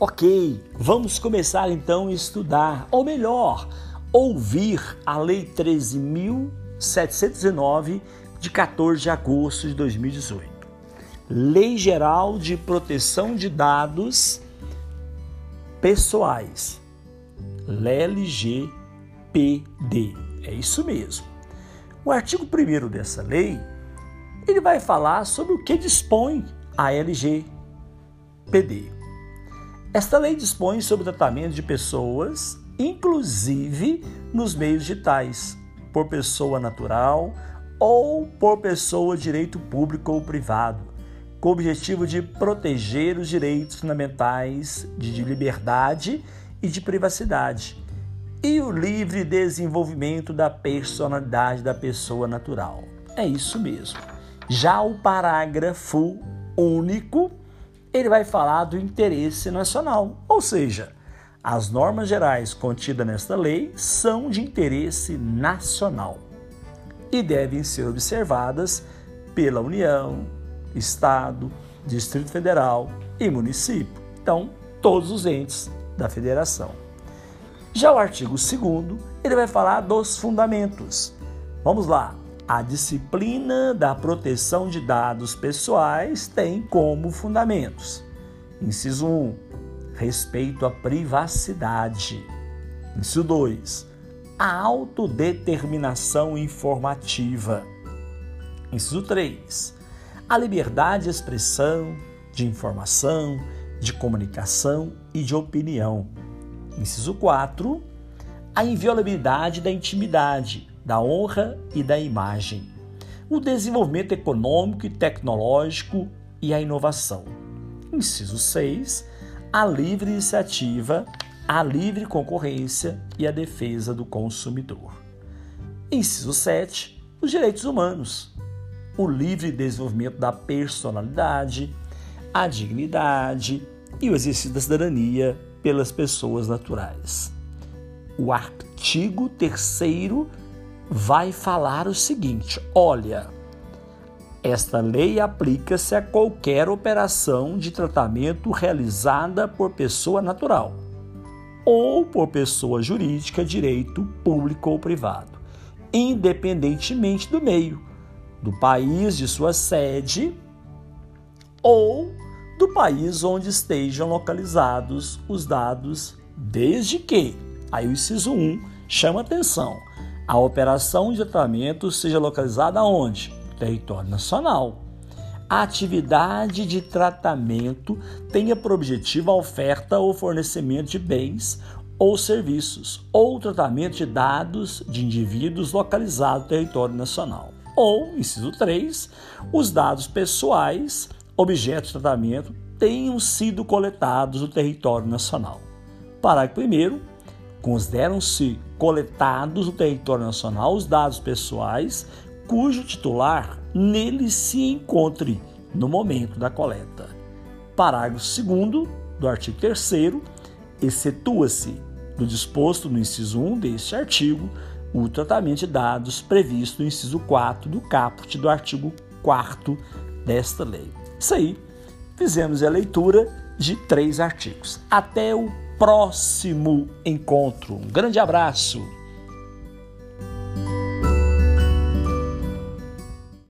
Ok, vamos começar então a estudar, ou melhor, ouvir a Lei 13.709 de 14 de agosto de 2018. Lei Geral de Proteção de Dados Pessoais, LGPD. É isso mesmo. O artigo 1 dessa lei, ele vai falar sobre o que dispõe a LGPD. Esta lei dispõe sobre o tratamento de pessoas, inclusive nos meios digitais, por pessoa natural ou por pessoa direito público ou privado, com o objetivo de proteger os direitos fundamentais de liberdade e de privacidade e o livre desenvolvimento da personalidade da pessoa natural. É isso mesmo. Já o parágrafo único ele vai falar do interesse nacional, ou seja, as normas gerais contidas nesta lei são de interesse nacional e devem ser observadas pela União, Estado, Distrito Federal e município. Então, todos os entes da federação. Já o artigo 2 ele vai falar dos fundamentos. Vamos lá. A disciplina da proteção de dados pessoais tem como fundamentos: inciso 1, respeito à privacidade. Inciso 2, a autodeterminação informativa. Inciso 3, a liberdade de expressão, de informação, de comunicação e de opinião. Inciso 4, a inviolabilidade da intimidade da honra e da imagem, o desenvolvimento econômico e tecnológico e a inovação. Inciso 6. A livre iniciativa, a livre concorrência e a defesa do consumidor. Inciso 7. Os direitos humanos, o livre desenvolvimento da personalidade, a dignidade e o exercício da cidadania pelas pessoas naturais. O artigo 3 vai falar o seguinte: olha, esta lei aplica-se a qualquer operação de tratamento realizada por pessoa natural ou por pessoa jurídica, direito público ou privado, independentemente do meio, do país de sua sede ou do país onde estejam localizados os dados, desde que, aí o inciso 1 chama atenção, a operação de tratamento seja localizada onde? Território nacional. A atividade de tratamento tenha por objetivo a oferta ou fornecimento de bens ou serviços, ou tratamento de dados de indivíduos localizados no território nacional. Ou, inciso 3, os dados pessoais, objeto de tratamento, tenham sido coletados no território nacional. Parágrafo 1 Consideram-se coletados no território nacional os dados pessoais cujo titular nele se encontre no momento da coleta. Parágrafo 2 do artigo 3 excetua-se do disposto no inciso 1 deste artigo o tratamento de dados previsto no inciso 4 do caput do artigo 4 desta lei. Isso aí, fizemos a leitura de três artigos. Até o próximo encontro. Um grande abraço!